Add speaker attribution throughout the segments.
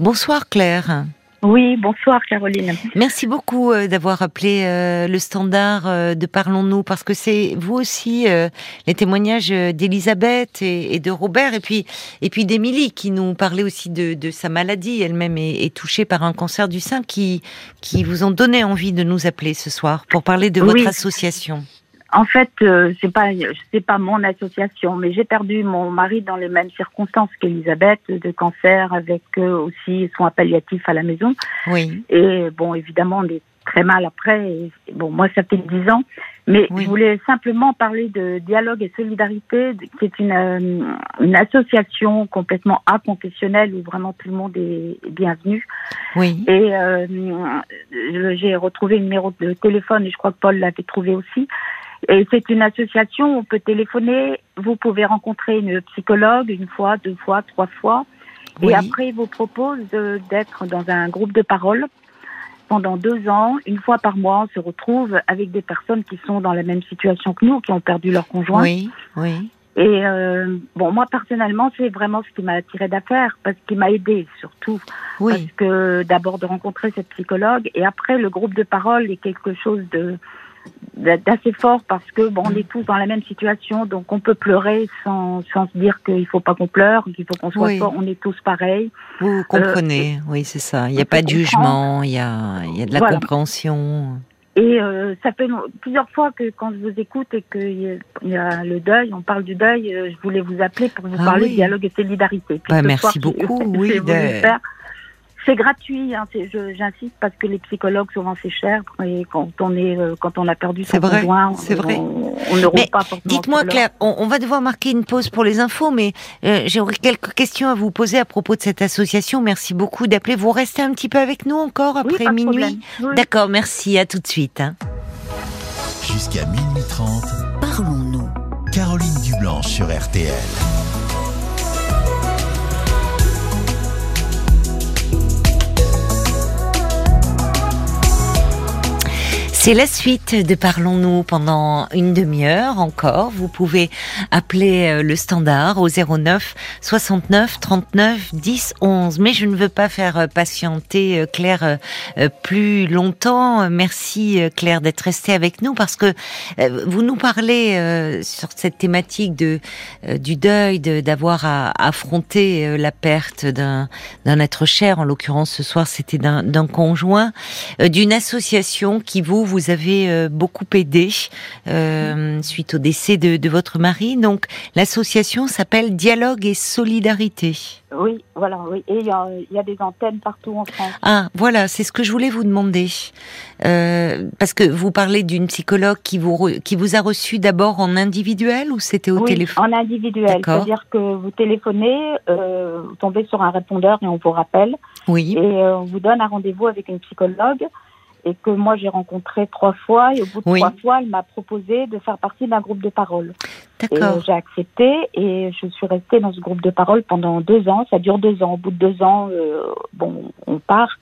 Speaker 1: Bonsoir Claire.
Speaker 2: Oui, bonsoir Caroline.
Speaker 1: Merci beaucoup euh, d'avoir appelé euh, le standard euh, de Parlons-nous parce que c'est vous aussi les témoignages d'Elisabeth et, de Robert et puis et puis d'Émilie qui nous parlait aussi de, sa maladie. Elle-même est, touchée par un cancer du sein qui qui vous ont donné envie de nous appeler ce soir pour parler de votre association.
Speaker 2: En fait, euh, c'est pas c'est pas mon association, mais j'ai perdu mon mari dans les mêmes circonstances qu'Elisabeth, de cancer, avec euh, aussi soins palliatifs à la maison.
Speaker 1: Oui.
Speaker 2: Et bon, évidemment, on est très mal après. bon, moi, ça fait dix ans, mais je voulais simplement parler de Dialogue et Solidarité, qui est une, euh, une association complètement inconfessionnelle où vraiment tout le monde est bienvenu.
Speaker 1: Oui.
Speaker 2: Et euh, j'ai retrouvé le numéro de téléphone et je crois que Paul l'avait trouvé aussi. Et c'est une association où on peut téléphoner, vous pouvez rencontrer une psychologue une fois, deux fois, trois fois. Et après, il vous propose d'être dans un groupe de parole pendant deux ans, une fois par mois, on se retrouve avec des personnes qui sont dans la même situation que nous, qui ont perdu leur conjoint.
Speaker 1: Oui, oui.
Speaker 2: Et euh, bon, moi personnellement, c'est vraiment ce qui m'a attiré d'affaire, parce qu'il m'a aidé surtout. Oui. Parce que d'abord de rencontrer cette psychologue, et après le groupe de parole est quelque chose de d'assez fort parce que bon, on est tous dans la même situation, donc on peut pleurer sans, sans se dire qu'il faut pas qu'on pleure, qu'il faut qu'on soit fort. On est tous pareils.
Speaker 1: Vous comprenez, euh, oui, c'est ça. Il n'y a pas de jugement, il y a, il y a de la compréhension.
Speaker 2: Et euh, ça fait plusieurs fois que quand je vous écoute et qu'il y a le deuil, on parle du deuil, euh, je voulais vous appeler pour vous ah parler de dialogue et solidarité.
Speaker 1: Bah, merci beaucoup. Oui,
Speaker 2: c'est gratuit, hein, j'insiste parce que les psychologues souvent c'est cher et quand on est euh, quand on a perdu son conjoint,
Speaker 1: c'est vrai.
Speaker 2: on, ne roule pas forcément.
Speaker 1: Dites-moi Claire, on, va devoir marquer une pause pour les infos, mais euh, j'aurais quelques questions à vous poser à propos de cette association. Merci beaucoup d'appeler. Vous restez un petit peu avec nous encore après minuit. D'accord, merci. À tout de suite. Hein.
Speaker 3: Jusqu'à minuit 30, parlons-nous. Caroline Dublanche sur RTL.
Speaker 1: C'est la suite de Parlons-nous pendant une demi-heure encore. Vous pouvez appeler euh, le standard au 09 69 39 10 11. Mais je ne veux pas faire euh, patienter euh, Claire plus longtemps. Merci Claire d'être restée avec nous parce que vous nous parlez sur cette thématique de du deuil, d'avoir à affronter la perte d'un être cher. En l'occurrence, ce soir, c'était d'un conjoint, d'une association qui vous vous avez euh, beaucoup aidé euh, suite au décès de, votre mari. Donc l'association s'appelle Dialogue et Solidarité.
Speaker 2: Oui, voilà, oui. Et il y, a, des antennes partout en France.
Speaker 1: Ah, voilà, c'est ce que je voulais vous demander. Euh, parce que vous parlez d'une psychologue qui vous, qui vous a reçu d'abord en individuel ou c'était au
Speaker 2: oui,
Speaker 1: téléphone?
Speaker 2: en individuel. C'est-à-dire que vous téléphonez, vous tombez sur un répondeur et on vous rappelle.
Speaker 1: Oui.
Speaker 2: Et on vous donne un rendez-vous avec une psychologue et que moi j'ai rencontré trois fois et au bout de trois fois elle m'a proposé de faire partie d'un groupe de parole.
Speaker 1: D'accord.
Speaker 2: J'ai accepté et je suis restée dans ce groupe de parole pendant deux ans. Ça dure deux ans. Au bout de deux ans, euh, bon, on part.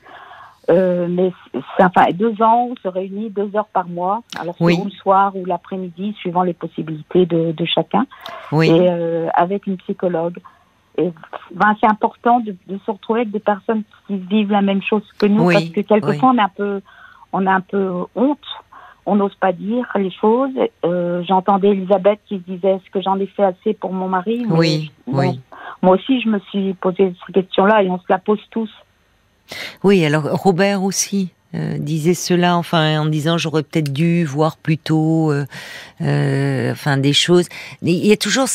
Speaker 2: Euh, mais enfin deux ans, on se réunit deux heures par mois. Alors oui. le soir ou l'après-midi, suivant les possibilités de, de chacun.
Speaker 1: Oui.
Speaker 2: Et euh, avec une psychologue. Et ben, c'est important de, de, se retrouver avec des personnes qui vivent la même chose que nous, parce que quelquefois on est un peu on a un peu honte, on n'ose pas dire les choses. Euh, j'entendais Elisabeth qui disait est-ce que j'en ai fait assez pour mon mari?
Speaker 1: Oui, oui.
Speaker 2: Moi aussi, je me suis posé cette question-là et on se la pose tous.
Speaker 1: Oui, alors Robert aussi. Euh, disait cela, enfin en disant j'aurais peut-être dû voir plus tôt, euh, enfin des choses. Il y a toujours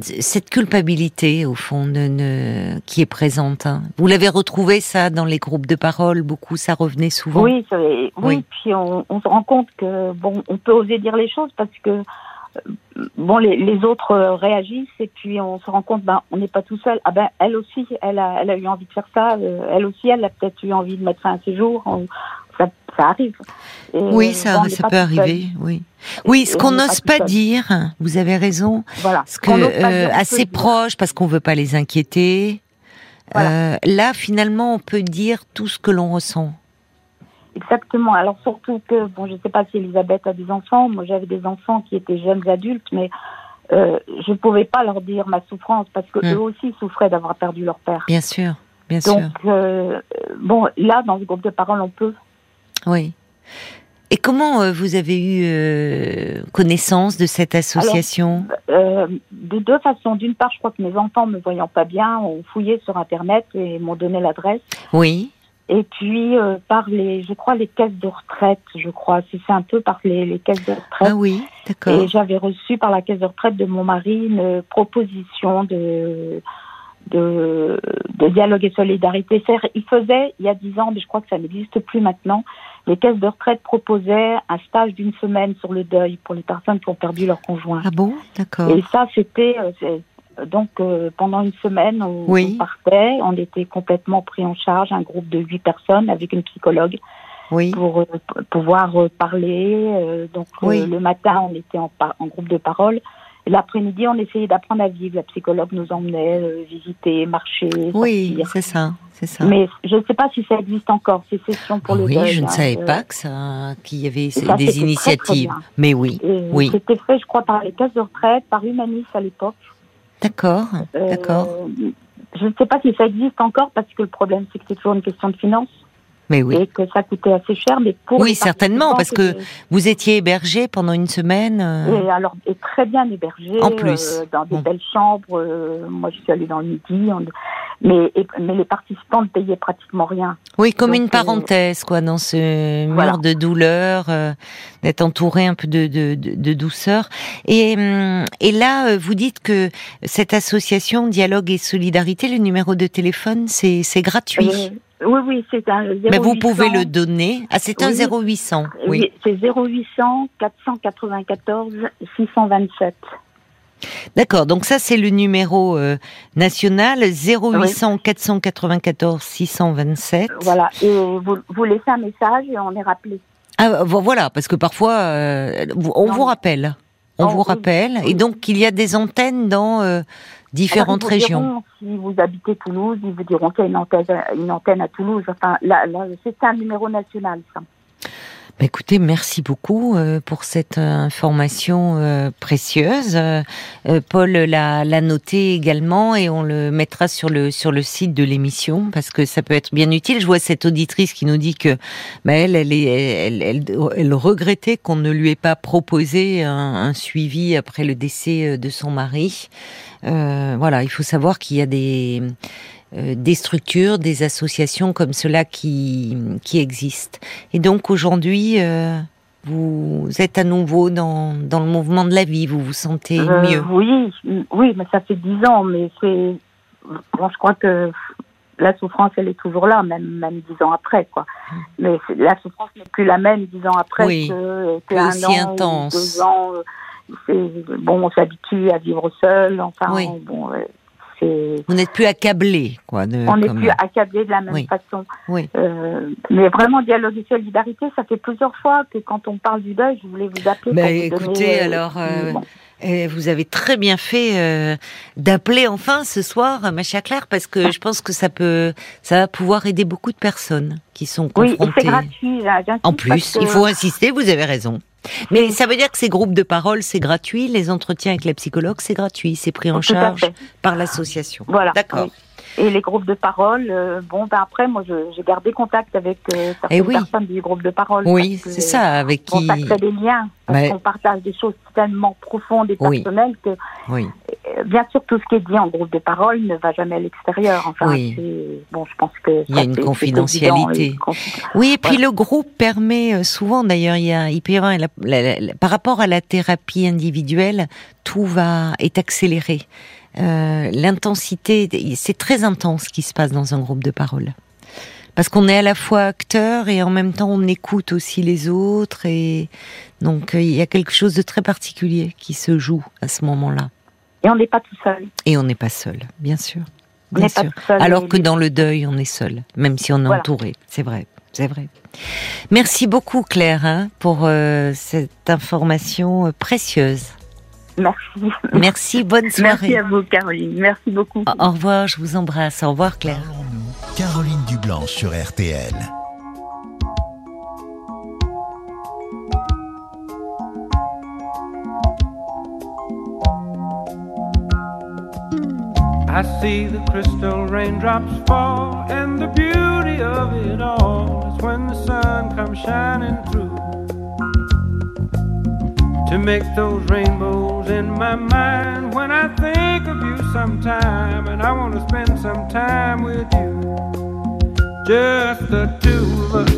Speaker 1: cette culpabilité au fond qui est présente. Hein. Vous l'avez retrouvé ça dans les groupes de parole beaucoup, ça revenait souvent?
Speaker 2: Oui, oui, puis on, se rend compte que bon, on peut oser dire les choses parce que euh, bon, les, les autres réagissent et puis on se rend compte, ben, on n'est pas tout seul. Ah ben, elle aussi, elle a, elle a eu envie de faire ça. Euh, elle aussi, elle a peut-être eu envie de mettre fin à ses jours. Ça, arrive.
Speaker 1: oui, ça, ça peut arriver. Oui. Oui, ce qu'on n'ose pas dire, vous avez raison.
Speaker 2: Voilà.
Speaker 1: Ce que euh, assez proche parce qu'on veut pas les inquiéter. Euh, là, finalement, on peut dire tout ce que l'on ressent.
Speaker 2: Exactement. Alors surtout que, bon, je ne sais pas si Elisabeth a des enfants. Moi, j'avais des enfants qui étaient jeunes adultes, mais euh, je ne pouvais pas leur dire ma souffrance parce que hmm. eux aussi souffraient d'avoir perdu leur père.
Speaker 1: Bien sûr. bien
Speaker 2: Donc,
Speaker 1: sûr.
Speaker 2: euh, bon, là, dans ce groupe de parole, on peut.
Speaker 1: Oui. Et comment euh, vous avez eu euh, connaissance de cette association?
Speaker 2: Euh, de deux façons. D'une part, je crois que mes enfants, me voyant pas bien, ont fouillé sur Internet et m'ont donné l'adresse.
Speaker 1: Oui.
Speaker 2: Et puis, euh, par les, je crois, les caisses de retraite, je crois. C'est c'est un peu par les, les caisses de retraite.
Speaker 1: Ah oui, d'accord.
Speaker 2: Et j'avais reçu par la caisse de retraite de mon mari une proposition de, de, de dialogue et solidarité. Il faisait, il y a dix ans, mais je crois que ça n'existe plus maintenant, les caisses de retraite proposaient un stage d'une semaine sur le deuil pour les personnes qui ont perdu leur conjoint.
Speaker 1: Ah bon, d'accord.
Speaker 2: Et ça, c'était euh, c'est- donc euh, pendant une semaine, on,
Speaker 1: Oui.
Speaker 2: on partait, on était complètement pris en charge, un groupe de huit personnes avec une psychologue
Speaker 1: Oui,
Speaker 2: pour euh, pouvoir euh, parler. euh, donc euh,
Speaker 1: Oui.
Speaker 2: le matin, on était en groupe de parole. L'après-midi, on essayait d'apprendre à vivre. La psychologue nous emmenait euh, visiter, marcher,
Speaker 1: oui, c'est ça, c'est ça.
Speaker 2: Mais je ne sais pas si ça existe encore, ces sessions pour le
Speaker 1: oui,
Speaker 2: deuil.
Speaker 1: je ne
Speaker 2: hein.
Speaker 1: savais
Speaker 2: Euh,
Speaker 1: pas que ça, qu'il y avait
Speaker 2: ça,
Speaker 1: des
Speaker 2: c'était très, très
Speaker 1: initiatives. Mais oui,
Speaker 2: et
Speaker 1: oui.
Speaker 2: C'était fait, je crois, par les caisses de retraite, par Humanis à l'époque.
Speaker 1: d'accord,
Speaker 2: Euh,
Speaker 1: d'accord.
Speaker 2: Je ne sais pas si ça existe encore parce que le problème c'est que c'est toujours une question de finances
Speaker 1: Mais oui.
Speaker 2: et que ça coûtait assez cher. Mais pour
Speaker 1: Oui, certainement, parce que Vous étiez hébergé pendant une semaine. euh,
Speaker 2: et alors et très bien hébergé
Speaker 1: En plus.
Speaker 2: euh, dans des
Speaker 1: Bon.
Speaker 2: belles chambres. euh, moi, je suis allée dans le midi. on- mais et- mais les participants ne payaient pratiquement rien.
Speaker 1: Oui, comme
Speaker 2: Donc,
Speaker 1: une parenthèse, quoi, dans ce mur
Speaker 2: Voilà.
Speaker 1: de douleur, d'être entouré un peu de, de, de, de douceur. Et, hum, et là, vous dites que cette association Dialogue et Solidarité, le numéro de téléphone, c'est c'est gratuit.
Speaker 2: Oui, oui, c'est un 0800.
Speaker 1: Mais vous pouvez le donner. Ah, c'est un
Speaker 2: Oui.
Speaker 1: 0800. Oui.
Speaker 2: Oui, c'est 0800 494 627.
Speaker 1: D'accord. Donc ça, c'est le numéro euh, national 0800 494 627.
Speaker 2: Voilà. Et vous, vous laissez un message et on est rappelé.
Speaker 1: Ah, vo- voilà, parce que parfois, euh, on
Speaker 2: Non,
Speaker 1: vous rappelle. On
Speaker 2: Oh,
Speaker 1: vous rappelle.
Speaker 2: oui.
Speaker 1: Et donc, il y a des antennes dans euh, différentes
Speaker 2: Alors, ils vous
Speaker 1: régions.
Speaker 2: diront, si vous habitez Toulouse, ils vous diront qu'il y a une antenne, une antenne à Toulouse. Enfin, là, là c'est un numéro national, ça.
Speaker 1: Bah, écoutez, merci beaucoup euh, pour cette euh, information euh, précieuse. Paul l'a l'a noté également et on le mettra sur le sur le site de l'émission parce que ça peut être bien utile. Je vois cette auditrice qui nous dit que bah, elle elle, est, elle, elle, regrettait qu'on ne lui ait pas proposé un, un suivi après le décès de son mari. Euh, voilà, il faut savoir qu'il y a des des structures, des associations comme cela qui, qui existent. Et donc aujourd'hui, euh, vous êtes à nouveau dans, dans le mouvement de la vie, vous vous sentez
Speaker 2: Euh,
Speaker 1: mieux.
Speaker 2: Oui, oui, mais ça fait dix ans, mais c'est. Bon, je crois que la souffrance, elle est toujours là, même, même dix ans après, quoi. Mais c'est- la souffrance n'est plus la même dix ans après.
Speaker 1: Oui,
Speaker 2: que, que
Speaker 1: plus
Speaker 2: un
Speaker 1: aussi
Speaker 2: an, ou
Speaker 1: intense.
Speaker 2: deux ans. euh, c'est- Bon, on s'habitue à vivre seul, enfin,
Speaker 1: Oui.
Speaker 2: bon, euh, c'est.
Speaker 1: Vous n'êtes plus accablé, quoi. De,
Speaker 2: On n'est plus accablé de la même
Speaker 1: Oui.
Speaker 2: façon.
Speaker 1: Oui.
Speaker 2: Euh, mais vraiment, dialogue et solidarité, ça fait plusieurs fois que quand on parle du deuil, je voulais vous appeler. Pour vous
Speaker 1: écoutez,
Speaker 2: donner, euh,
Speaker 1: alors, euh,
Speaker 2: bon.
Speaker 1: Et vous avez très bien fait euh, d'appeler enfin ce soir, ma chère Claire, parce que je pense que ça peut, ça va pouvoir aider beaucoup de personnes qui sont
Speaker 2: Oui,
Speaker 1: confrontées.
Speaker 2: c'est gratuit. là, j'insiste
Speaker 1: En plus, il faut insister, vous avez raison. Mais ça veut dire que ces groupes de parole, c'est gratuit, les entretiens avec la psychologue, c'est gratuit, c'est pris en
Speaker 2: Tout
Speaker 1: charge par l'association.
Speaker 2: Voilà.
Speaker 1: D'accord.
Speaker 2: oui. Et les groupes de parole, euh, bon, ben après, moi, j'ai gardé contact avec euh, certaines
Speaker 1: Eh oui.
Speaker 2: personnes du groupe de parole.
Speaker 1: Oui, c'est ça, avec qui.
Speaker 2: crée des liens, parce
Speaker 1: Mais-
Speaker 2: qu'on partage des choses tellement profondes et
Speaker 1: Oui.
Speaker 2: personnelles que,
Speaker 1: Oui.
Speaker 2: euh, bien sûr, tout ce qui est dit en groupe de parole ne va jamais à l'extérieur. Enfin,
Speaker 1: Oui.
Speaker 2: bon, je pense que
Speaker 1: Il y a une confidentialité.
Speaker 2: évident,
Speaker 1: Oui, et puis le groupe permet euh, souvent, d'ailleurs, il y a, il peut y avoir, la- la- la- par rapport à la thérapie individuelle, tout va est accéléré. Euh, L'intensité, c'est très intense ce qui se passe dans un groupe de parole. Parce qu'on est à la fois acteur et en même temps on écoute aussi les autres et donc euh, il y a quelque chose de très particulier qui se joue à ce moment-là.
Speaker 2: Et on n'est pas tout seul.
Speaker 1: Et on n'est pas seul, bien sûr.
Speaker 2: On
Speaker 1: Bien
Speaker 2: pas
Speaker 1: sûr.
Speaker 2: tout seul.
Speaker 1: Alors que
Speaker 2: les-
Speaker 1: dans le deuil, on est seul, même si on est
Speaker 2: Voilà.
Speaker 1: entouré. C'est vrai, c'est vrai. Merci beaucoup Claire hein, pour euh, cette information précieuse.
Speaker 2: Merci.
Speaker 1: Merci, bonne soirée.
Speaker 2: Merci à vous, Caroline. Merci beaucoup.
Speaker 1: Au au revoir, je vous embrasse. Au revoir Claire.
Speaker 3: Caroline Dublanche sur RTL.
Speaker 4: I see the crystal raindrops fall, and the beauty of it all is when the sun comes shining through to make those rainbows in my mind when I think of you sometime, and I want to spend some time with you, just the two of us.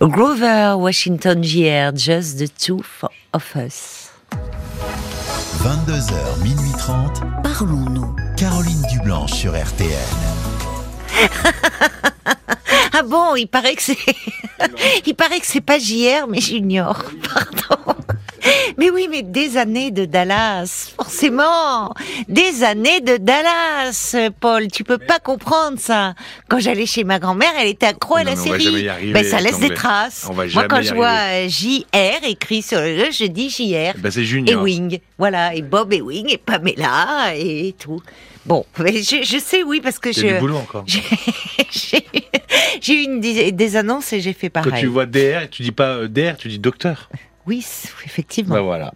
Speaker 1: Grover Washington JR, Just the Two of Us.
Speaker 3: 22h, minuit 30.
Speaker 5: Parlons-nous.
Speaker 3: Caroline Dublanche sur RTL.
Speaker 1: Ah bon, il paraît que c'est, il paraît que c'est pas JR, mais Junior. Pardon. Mais oui, mais des années de Dallas, forcément. Des années de Dallas, Paul. Tu peux pas comprendre ça. Quand j'allais chez ma grand-mère, elle était accro à
Speaker 6: Non,
Speaker 1: la série.
Speaker 6: arriver,
Speaker 1: ben, ça laisse des traces. Moi, quand je vois euh, JR écrit sur le jeu, je dis JR.
Speaker 6: Ben, c'est
Speaker 1: et
Speaker 6: Junior.
Speaker 1: Wing. Voilà, et Bob et Wing et Pamela et tout. Bon, mais je, je sais, oui, parce que je.
Speaker 6: boulot encore.
Speaker 1: J'ai eu une, dis- des annonces et j'ai fait pareil.
Speaker 6: Quand tu vois DR, tu dis pas euh, DR, tu dis docteur.
Speaker 1: Oui, effectivement.
Speaker 6: Bah voilà.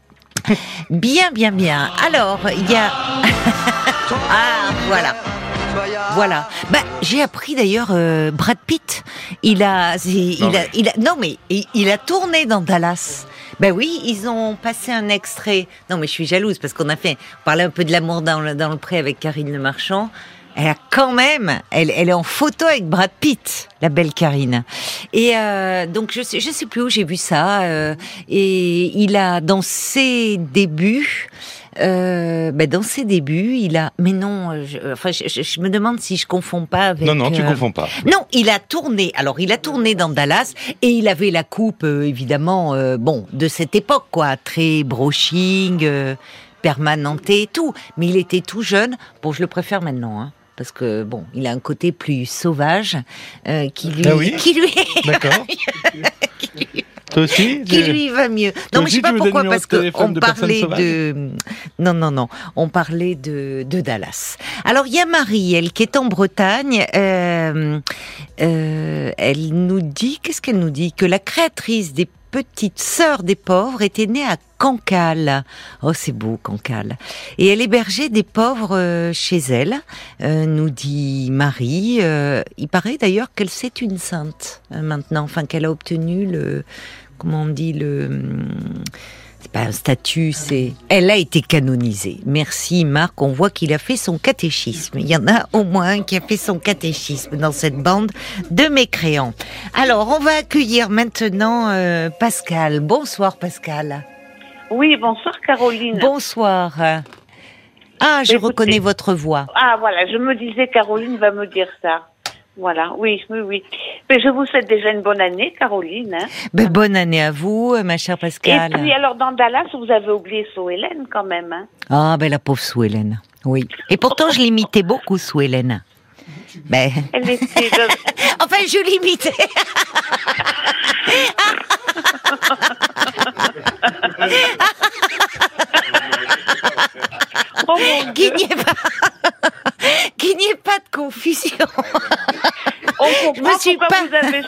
Speaker 1: Bien, bien, bien. Alors, il y a. ah, voilà. Voilà. Bah, j'ai appris d'ailleurs euh, Brad Pitt. Il a, il,
Speaker 6: Non,
Speaker 1: a,
Speaker 6: mais-
Speaker 1: il a, non mais il, il a tourné dans Dallas. Ben oui, ils ont passé un extrait. Non mais je suis jalouse parce qu'on a fait, on parlait un peu de l'amour dans le, dans le pré avec Karine Le Marchand. Elle a quand même, elle, elle est en photo avec Brad Pitt, la belle Karine. Et euh, donc je sais, je sais plus où j'ai vu ça. euh, et il a dans ses débuts euh, ben, dans ses débuts, il a. Mais non, je, enfin, je, je- je me demande si je confonds pas avec.
Speaker 6: Non, non, tu
Speaker 1: euh,
Speaker 6: confonds pas.
Speaker 1: Non, il a tourné. Alors, il a tourné dans Dallas et il avait la coupe, euh, évidemment, bon, de cette époque, quoi, très broching, permanenté et tout. Mais il était tout jeune. Bon, je le préfère maintenant, hein, parce que bon, il a un côté plus sauvage euh, qui lui,
Speaker 6: Ah oui
Speaker 1: qui lui,
Speaker 6: D'accord. Toi aussi
Speaker 1: qui lui va mieux. Non, mais je sais pas pourquoi, parce qu'on parlait de. Non, non, non. On parlait de, de Dallas. Alors, il y a Marie, elle, qui est en Bretagne. euh, euh, elle nous dit, qu'est-ce qu'elle nous dit? Que la créatrice des petites sœurs des pauvres était née à Cancale. Oh, c'est beau, Cancale. Et elle hébergeait des pauvres euh, chez elle, euh, nous dit Marie. Euh, il paraît d'ailleurs qu'elle c'est une sainte maintenant, enfin qu'elle a obtenu le, comment on dit le, hum, c'est pas un statut, c'est, elle a été canonisée. Merci Marc, on voit qu'il a fait son catéchisme. Il y en a au moins un qui a fait son catéchisme dans cette bande de mécréants. Alors, on va accueillir maintenant euh, Pascal. Bonsoir Pascal.
Speaker 5: Oui, bonsoir Caroline.
Speaker 1: Bonsoir. Ah, je
Speaker 5: Écoutez.
Speaker 1: reconnais votre voix.
Speaker 5: Ah voilà, je me disais Caroline va me dire ça. Voilà, oui, oui, oui. Mais je vous souhaite déjà une bonne année, Caroline. hein.
Speaker 1: Ben, bonne année à vous, euh, ma chère
Speaker 5: Et
Speaker 1: Pascal.
Speaker 5: puis alors dans Dallas, vous avez oublié Sue Hélène quand même. Hein.
Speaker 1: Ah, ben la pauvre Sue Hélène. Oui. Et pourtant, je l'imitais beaucoup, Sue Hélène. Ben,
Speaker 5: Elle était.
Speaker 1: enfin, je l'imitais.
Speaker 5: Oh
Speaker 1: ait pas, qu'il n'y ait pas de confusion.
Speaker 5: on
Speaker 1: je
Speaker 5: comprend
Speaker 1: me suis
Speaker 5: pourquoi
Speaker 1: pas-
Speaker 5: vous avez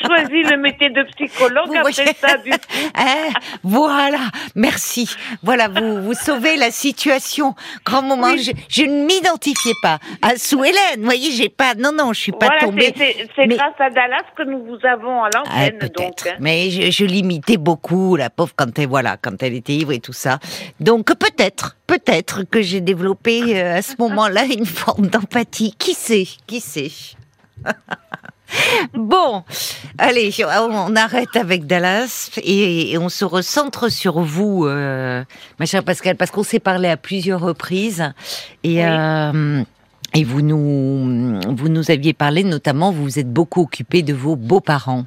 Speaker 5: cho- choisi le métier de psychologue
Speaker 1: Vous
Speaker 5: après ça. Du...
Speaker 1: Hein voilà, merci. Voilà, vous, vous sauvez la situation. Grand moment,
Speaker 5: Oui.
Speaker 1: je, je ne m'identifiais pas à Sue Hélène. Vous voyez, j'ai pas, non, non, je suis pas
Speaker 5: Voilà,
Speaker 1: tombée.
Speaker 5: c'est-
Speaker 1: Mais-
Speaker 5: grâce à Dallas que nous vous avons à
Speaker 1: Ah,
Speaker 5: l'antenne, donc.
Speaker 1: peut-être.
Speaker 5: hein.
Speaker 1: Mais je, je l'imitais beaucoup, la pauvre, quand elle, voilà, quand elle était ivre et tout ça. Donc peut-être, peut-être que j'ai développé euh, à ce moment-là une forme d'empathie. Qui sait Qui sait? Bon, allez, on arrête avec Dallas et, et on se recentre sur vous, euh, ma chère Pascal, parce qu'on s'est parlé à plusieurs reprises et.
Speaker 5: Oui.
Speaker 1: euh, et vous nous, vous nous aviez parlé, notamment, vous vous êtes beaucoup occupé de vos beaux-parents.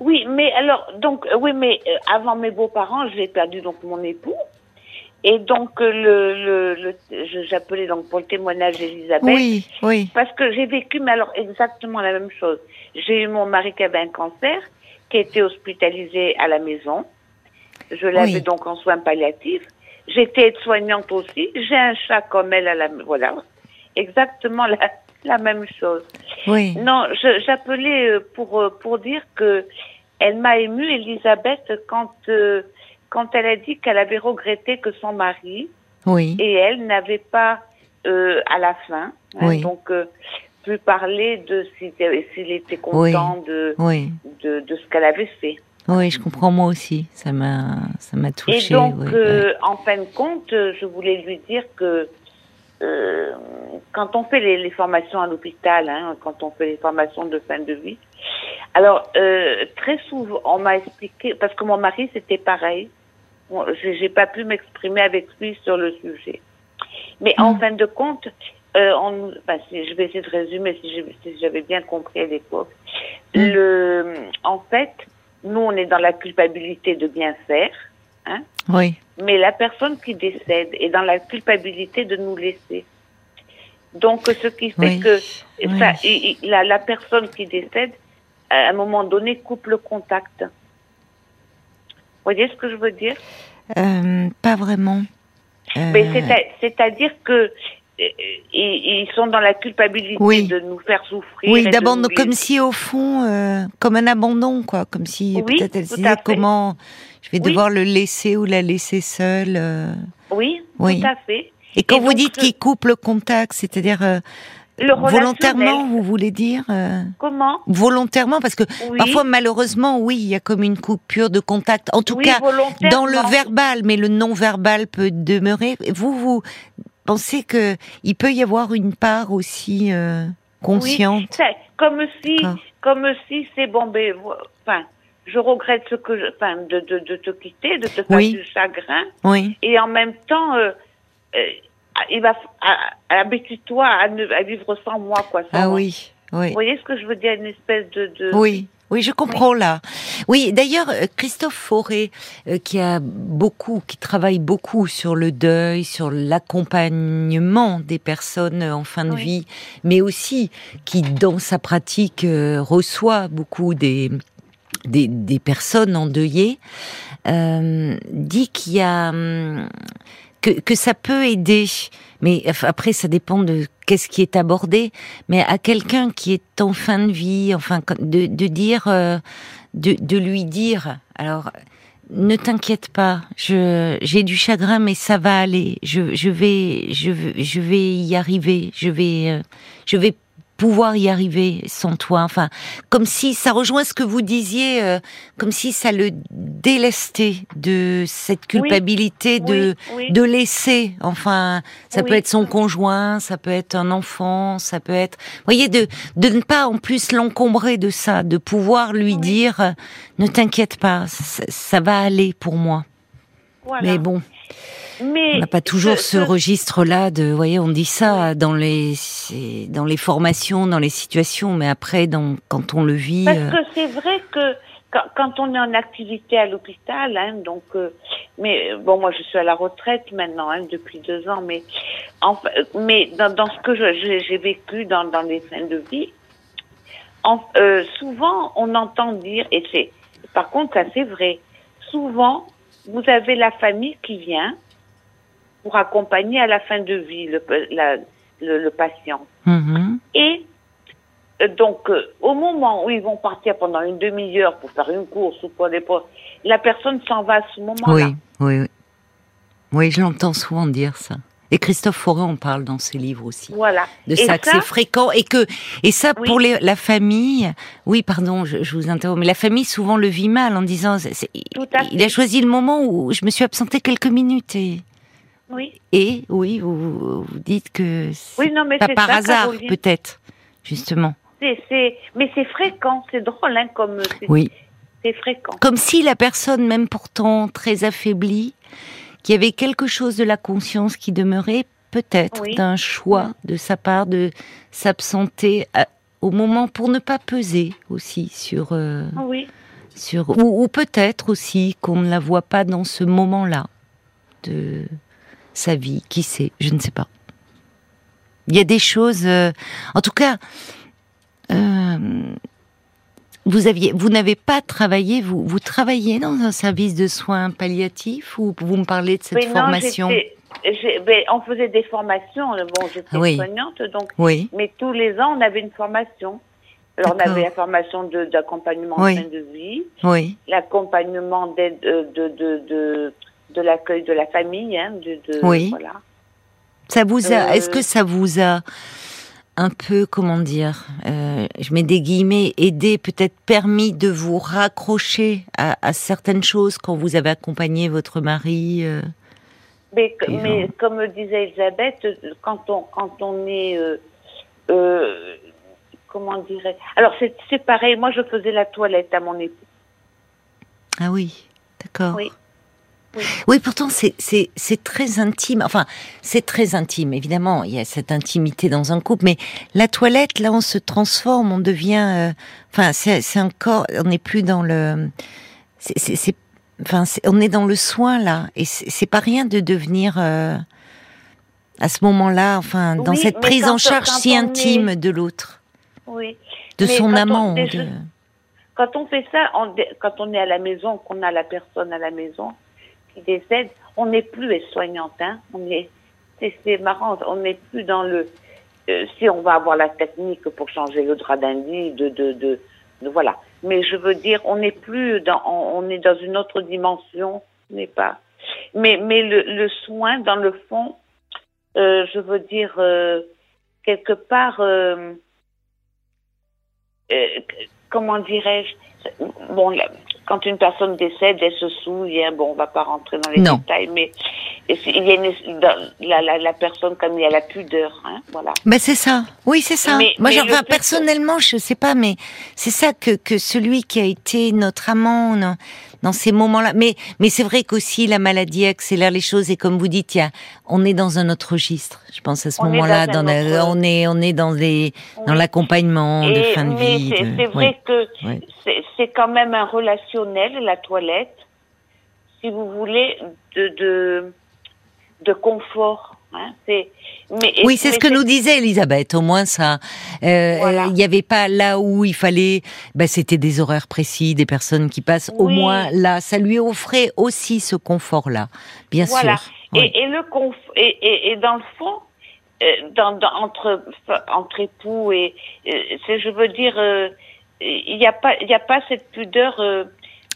Speaker 5: Oui, mais alors, donc, oui, mais euh, avant mes beaux-parents, j'ai perdu donc mon époux. Et donc, euh, le, le, le- j'appelais donc pour le témoignage d'Elisabeth.
Speaker 1: Oui, oui.
Speaker 5: Parce que j'ai vécu, mais alors exactement la même chose. J'ai eu mon mari qui avait un cancer, qui a été hospitalisé à la maison. Je l'avais
Speaker 1: Oui.
Speaker 5: donc en soins palliatifs. J'étais aide-soignante aussi. J'ai un chat comme elle à la Voilà. Exactement la, la même chose.
Speaker 1: Oui.
Speaker 5: Non, j'appelais euh, pour euh, pour dire que elle m'a émue, Elisabeth, quand euh, quand elle a dit qu'elle avait regretté que son mari
Speaker 1: Oui.
Speaker 5: et elle n'avaient pas euh, à la fin, hein,
Speaker 1: Oui.
Speaker 5: donc euh, pu parler de s'il s'il était content de,
Speaker 1: Oui.
Speaker 5: de de ce qu'elle avait fait.
Speaker 1: Oui, je comprends moi aussi. Ça m'a, ça m'a touché.
Speaker 5: Et donc, euh, en fin de compte, je voulais lui dire que quand on fait les, les formations à l'hôpital, hein, quand on fait les formations de fin de vie, alors très souvent, on m'a expliqué, parce que mon mari c'était pareil, j'ai pas pu m'exprimer avec lui sur le sujet. Mais en
Speaker 1: Mm.
Speaker 5: fin de compte, euh, on, enfin, si- je vais essayer de résumer si j'avais bien compris à l'époque.
Speaker 1: Mm.
Speaker 5: Le, en fait, nous on est dans la culpabilité de bien faire. Hein,
Speaker 1: oui.
Speaker 5: mais la personne qui décède est dans la culpabilité de nous laisser. Donc, ce qui fait
Speaker 1: Oui,
Speaker 5: que
Speaker 1: oui.
Speaker 5: ça, i- i- la, la personne qui décède, à un moment donné, coupe le contact. Vous voyez ce que je veux dire?
Speaker 1: Euh, pas vraiment. Euh,
Speaker 5: C'est-à-dire que euh, ils, sont dans la culpabilité
Speaker 1: Oui.
Speaker 5: de nous faire souffrir.
Speaker 1: oui, comme si au fond, euh, comme un abandon, quoi, comme si
Speaker 5: Oui,
Speaker 1: peut-être elle se disait comment je vais
Speaker 5: Oui.
Speaker 1: devoir le laisser ou la laisser seule. euh.
Speaker 5: Oui, tout à fait.
Speaker 1: Et quand
Speaker 5: Et
Speaker 1: vous dites
Speaker 5: ce-
Speaker 1: qu'il coupe le contact, c'est-à-dire euh,
Speaker 5: Le
Speaker 1: volontairement, vous voulez dire euh,
Speaker 5: Comment?
Speaker 1: Volontairement, parce que
Speaker 5: Oui.
Speaker 1: parfois, malheureusement, oui, il y a comme une coupure de contact. En tout
Speaker 5: Oui,
Speaker 1: cas, dans le verbal, mais le non-verbal peut demeurer. Vous, vous pensez que il peut y avoir une part aussi euh, consciente?
Speaker 5: Oui, comme si, comme si c'est bon, ben, enfin, je regrette ce que je, enfin, de, de, de te quitter, de te faire du chagrin,
Speaker 1: Oui.
Speaker 5: et en même temps, euh, euh, il va, à- à- habitue-toi à, vivre sans moi, quoi. sans
Speaker 1: Ah
Speaker 5: moi.
Speaker 1: oui. Oui.
Speaker 5: Vous voyez ce que je veux dire, une espèce de, de...
Speaker 1: Oui, oui, je comprends là. Oui, d'ailleurs, euh, Christophe Fauré, euh, qui a beaucoup, qui travaille beaucoup sur le deuil, sur l'accompagnement des personnes en fin de
Speaker 5: Oui.
Speaker 1: vie, mais aussi qui, dans sa pratique, euh, reçoit beaucoup des des, des personnes endeuillées, euh, dit qu'il y a hum, que, que ça peut aider, mais après ça dépend de qu'est-ce qui est abordé, mais à quelqu'un qui est en fin de vie, enfin de, de dire, euh, de, de lui dire, alors ne t'inquiète pas, je j'ai du chagrin, mais ça va aller, je, je vais je, je vais y arriver, je vais euh, je vais pouvoir y arriver sans toi. Enfin, comme si ça rejoint ce que vous disiez, euh, comme si ça le délestait de cette culpabilité de
Speaker 5: Oui,
Speaker 1: de laisser. Enfin, ça
Speaker 5: Oui.
Speaker 1: peut être son conjoint, ça peut être un enfant, ça peut être. Vous voyez, de de ne pas en plus l'encombrer de ça, de pouvoir lui dire, euh, ne t'inquiète pas, ça, ça va aller pour moi.
Speaker 5: Voilà.
Speaker 1: Mais bon,
Speaker 5: Mais
Speaker 1: on n'a pas toujours ce,
Speaker 5: ce-
Speaker 1: registre-là de, vous voyez, on dit ça dans les dans les formations, dans les situations, mais après, dans, quand on le vit,
Speaker 5: Parce
Speaker 1: euh,
Speaker 5: que c'est vrai que quand, quand on est en activité à l'hôpital, hein, donc, euh, mais bon, moi je suis à la retraite maintenant hein, depuis deux ans, mais euh, mais dans, dans ce que j'ai j'ai vécu dans, dans les fins de vie, en- euh, souvent on entend dire, et c'est, par contre ça c'est vrai, souvent vous avez la famille qui vient pour accompagner à la fin de vie le, la- le, le patient.
Speaker 1: mhm,
Speaker 5: Et euh, donc, euh, au moment où ils vont partir pendant une demi-heure pour faire une course ou quoi, des la personne s'en va à ce moment-là.
Speaker 1: oui, oui, oui, oui, je l'entends souvent dire ça. Et Christophe Fauré en parle dans ses livres aussi.
Speaker 5: Voilà.
Speaker 1: de ça, que c'est fréquent et que et ça
Speaker 5: Oui.
Speaker 1: pour les, la famille oui pardon je, je vous interromps mais la famille souvent le vit mal en disant
Speaker 5: Tout à
Speaker 1: il a choisi le moment où je me suis absentée quelques minutes et
Speaker 5: Oui.
Speaker 1: et oui vous, vous dites que c'est
Speaker 5: Oui, non, mais
Speaker 1: pas
Speaker 5: c'est
Speaker 1: par
Speaker 5: ça,
Speaker 1: hasard peut-être justement
Speaker 5: C'est, c'est, mais c'est fréquent, c'est drôle, hein, comme
Speaker 1: oui
Speaker 5: c'est fréquent.
Speaker 1: comme si la personne même pourtant très affaiblie qu'il y avait quelque chose de la conscience qui demeurait peut-être
Speaker 5: Oui.
Speaker 1: d'un choix de sa part de s'absenter à- au moment pour ne pas peser aussi sur euh,
Speaker 5: Oui.
Speaker 1: sur ou, ou peut-être aussi qu'on ne la voit pas dans ce moment-là de sa vie, qui sait, je ne sais pas. Il y a des choses, euh, en tout cas, euh, vous aviez, vous n'avez pas travaillé, vous, vous travaillez dans un service de soins palliatifs ou vous me parlez de cette
Speaker 5: non,
Speaker 1: formation?
Speaker 5: ben, on faisait des formations. Bon, j'étais
Speaker 1: oui.
Speaker 5: soignante, donc,
Speaker 1: Oui,
Speaker 5: mais tous les ans, on avait une formation. Alors, on avait la formation d'accompagnement en fin de vie,
Speaker 1: oui,
Speaker 5: l'accompagnement d'aide euh, de, de, de, de l'accueil de la famille, hein, de, de-
Speaker 1: Oui.
Speaker 5: voilà.
Speaker 1: Ça vous a,
Speaker 5: Euh,
Speaker 1: est-ce que ça vous a un peu, comment dire, euh, je mets des guillemets, aidé, peut-être permis de vous raccrocher à, à certaines choses quand vous avez accompagné votre mari euh,
Speaker 5: Mais,
Speaker 1: Et
Speaker 5: mais
Speaker 1: genre-
Speaker 5: comme disait Elisabeth, quand on, quand on est. euh, comment dirais Alors, c'est c'est pareil. Moi, je faisais la toilette à mon époux.
Speaker 1: Ah oui, d'accord.
Speaker 5: Oui. Oui.
Speaker 1: Oui, pourtant c'est très intime. Enfin, c'est très intime. Évidemment, il y a cette intimité dans un couple, mais la toilette, là, on se transforme, on devient. euh, Enfin, c'est un corps. On n'est plus dans le. c'est- Enfin, on est dans le soin là, et c'est pas rien de devenir euh, à ce moment-là. Enfin, dans
Speaker 5: Oui,
Speaker 1: cette prise en charge si intime
Speaker 5: est-
Speaker 1: de l'autre,
Speaker 5: Oui.
Speaker 1: de
Speaker 5: Mais
Speaker 1: son
Speaker 5: on-
Speaker 1: amant. de-
Speaker 5: Quand on fait ça, on- quand on est à la maison, qu'on a la personne à la maison qui décède, on n'est plus soignante. Hein. On est, c'est, marrant, on n'est plus dans le. euh, si on va avoir la technique pour changer le drap d'un lit, de, de, de, voilà. Mais je veux dire, on n'est plus dans, on, est dans une autre dimension, on n'est pas. Mais, mais le, le soin, dans le fond, euh, je veux dire, euh, quelque part. comment dirais-je Bon, quand une personne décède, elle se souvient. Bon, on va pas rentrer dans les
Speaker 1: Non.
Speaker 5: détails, mais il y a une, la, la, la personne comme il y a la pudeur, hein, voilà.
Speaker 1: Ben c'est ça. Oui, c'est ça.
Speaker 5: Mais-
Speaker 1: Moi,
Speaker 5: mais que-
Speaker 1: personnellement, je sais pas, mais c'est ça que que celui qui a été notre amant dans, ces moments-là. Mais mais c'est vrai qu'aussi la maladie accélère les choses et comme vous dites, y a, on est dans un autre registre. Je pense à ce moment-là,
Speaker 5: dans
Speaker 1: la- on est on est dans les dans l'accompagnement de fin de
Speaker 5: mais
Speaker 1: vie.
Speaker 5: c'est
Speaker 1: oui.
Speaker 5: vrai que
Speaker 1: oui.
Speaker 5: c'est quand même un relationnel, la toilette, si vous voulez, de de, de confort. Hein, mais
Speaker 1: Oui, c'est ce que nous disait Elisabeth. Au moins, ça, euh,
Speaker 5: Voilà.
Speaker 1: il n'y avait pas là où il fallait. Bah, c'était des horaires précis, des personnes qui passent. Au moins, là, ça lui offrait aussi ce confort-là, bien
Speaker 5: Voilà.
Speaker 1: sûr.
Speaker 5: Et,
Speaker 1: Oui.
Speaker 5: et le conf et, et, et dans le fond, euh, dans, dans- entre entre époux et euh, je veux dire, euh, il n'y a pas il a pas cette pudeur, euh,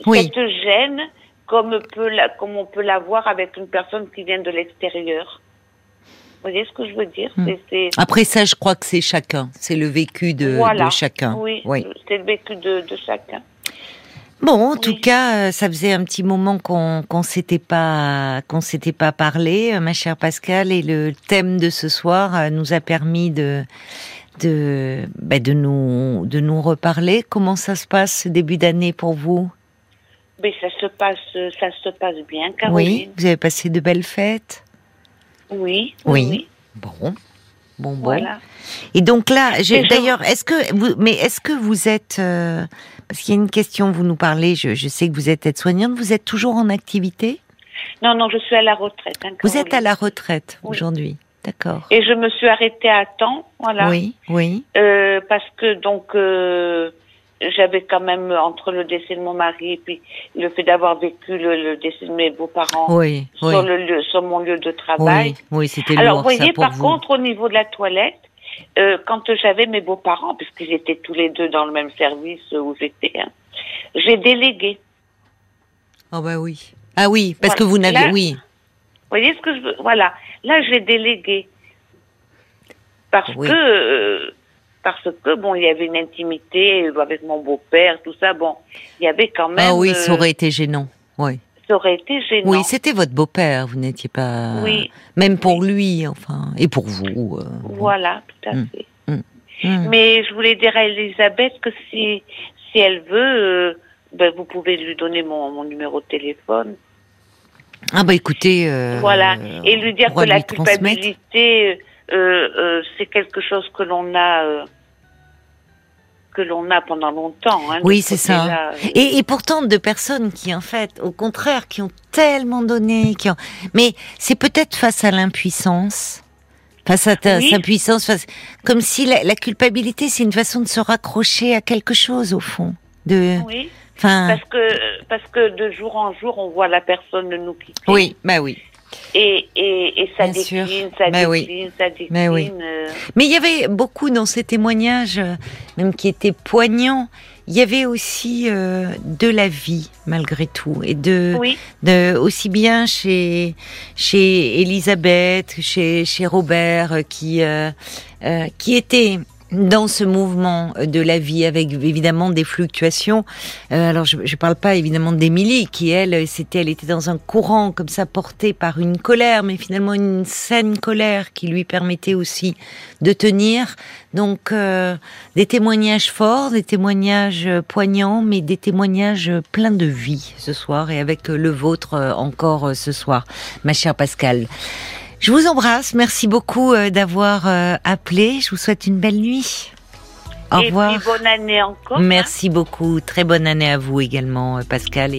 Speaker 1: Oui.
Speaker 5: cette gêne comme peut la comme on peut l'avoir avec une personne qui vient de l'extérieur. Vous voyez ce que je veux dire
Speaker 1: Hmm.
Speaker 5: C'est-
Speaker 1: Après ça, je crois que c'est chacun. C'est le vécu de,
Speaker 5: voilà.
Speaker 1: de chacun.
Speaker 5: Oui,
Speaker 1: oui.
Speaker 5: c'est le vécu de, de chacun.
Speaker 1: Bon, en
Speaker 5: Oui.
Speaker 1: tout cas, euh, ça faisait un petit moment qu'on qu'on s'était pas qu'on s'était pas parlé, euh, ma chère Pascal, et le thème de ce soir euh, nous a permis de de bah, de nous de nous reparler. Comment ça se passe ce début d'année pour vous?
Speaker 5: Mais ça se passe ça se passe bien,
Speaker 1: Oui,
Speaker 5: Caroline.
Speaker 1: vous avez passé de belles fêtes?
Speaker 5: Oui.
Speaker 1: Oui.
Speaker 5: oui,
Speaker 1: Bon, bon, bon.
Speaker 5: Voilà.
Speaker 1: Et donc là, d'ailleurs, est-ce que vous, mais est-ce que vous êtes, euh, parce qu'il y a une question, vous nous parlez, je, je sais que vous êtes aide-soignante, vous êtes toujours en activité?
Speaker 5: Non, non, je suis à la retraite. hein,
Speaker 1: Vous êtes à la retraite
Speaker 5: Oui.
Speaker 1: aujourd'hui, d'accord
Speaker 5: Et je me suis arrêtée à temps, voilà.
Speaker 1: Oui, oui,
Speaker 5: Euh, parce que donc euh, j'avais quand même entre le décès de mon mari et puis le fait d'avoir vécu le, le décès de mes beaux-parents
Speaker 1: oui, oui,
Speaker 5: sur le lieu, sur mon lieu de travail.
Speaker 1: oui, oui, c'était
Speaker 5: Alors,
Speaker 1: lourd ça
Speaker 5: voyez,
Speaker 1: pour
Speaker 5: par
Speaker 1: vous.
Speaker 5: contre, au niveau de la toilette, euh, quand j'avais mes beaux-parents, puisqu'ils étaient tous les deux dans le même service où j'étais, hein, j'ai délégué.
Speaker 1: Oh bah oui. Ah oui, parce
Speaker 5: Voilà.
Speaker 1: que vous n'aviez,
Speaker 5: Là-
Speaker 1: oui,
Speaker 5: Vous voyez ce que je veux Voilà. Là, j'ai délégué. Parce que, euh, parce que, bon, il y avait une intimité avec mon beau-père, tout ça. Bon, il y avait quand même.
Speaker 1: ah oui,
Speaker 5: euh,
Speaker 1: ça aurait été gênant. Oui,
Speaker 5: ça aurait été gênant.
Speaker 1: oui, c'était votre beau-père, vous n'étiez pas,
Speaker 5: Oui.
Speaker 1: même pour lui, enfin, et pour vous. euh.
Speaker 5: Voilà, tout à
Speaker 1: Mm.
Speaker 5: fait.
Speaker 1: Hmm.
Speaker 5: Mais je voulais dire à Elisabeth que si, si elle veut, euh, ben, vous pouvez lui donner mon, mon numéro de téléphone.
Speaker 1: Ah bah écoutez, euh,
Speaker 5: voilà. Et lui dire que la culpabilité, c'est quelque chose que l'on a, euh, que l'on a pendant longtemps. Hein,
Speaker 1: Oui,
Speaker 5: ce
Speaker 1: c'est ça. Et, et pourtant de personnes qui, en fait, au contraire, qui ont tellement donné, qui ont... mais c'est peut-être face à l'impuissance, face à ta,
Speaker 5: Oui.
Speaker 1: sa puissance, face... comme si la, la culpabilité, c'est une façon de se raccrocher à quelque chose au fond. De,
Speaker 5: Oui,
Speaker 1: enfin,
Speaker 5: parce que parce que de jour en jour, on voit la personne nous quitter.
Speaker 1: oui, bah oui.
Speaker 5: Et, et, et ça
Speaker 1: Bien sûr.
Speaker 5: décline, ça
Speaker 1: oui.
Speaker 5: décline, ça décline.
Speaker 1: Ben oui.
Speaker 5: euh,
Speaker 1: Mais il y avait beaucoup dans ces témoignages, euh, même qui étaient poignants. Il y avait aussi euh, de la vie malgré tout et de
Speaker 5: oui,
Speaker 1: de, aussi bien chez chez Elisabeth, chez chez Robert, qui euh, euh, qui était dans ce mouvement de la vie avec évidemment des fluctuations. Euh, alors je je parle pas évidemment d'Émilie qui elle c'était elle était dans un courant comme ça porté par une colère mais finalement une saine colère qui lui permettait aussi de tenir. Donc euh, des témoignages forts, des témoignages poignants mais des témoignages pleins de vie ce soir et avec le vôtre encore ce soir ma chère Pascal. Je vous embrasse, merci beaucoup euh, d'avoir euh, appelé. Je vous souhaite une belle nuit. Au
Speaker 5: et
Speaker 1: revoir.
Speaker 5: puis bonne année encore. hein.
Speaker 1: Merci beaucoup. Très bonne année à vous également, euh, Pascal. Et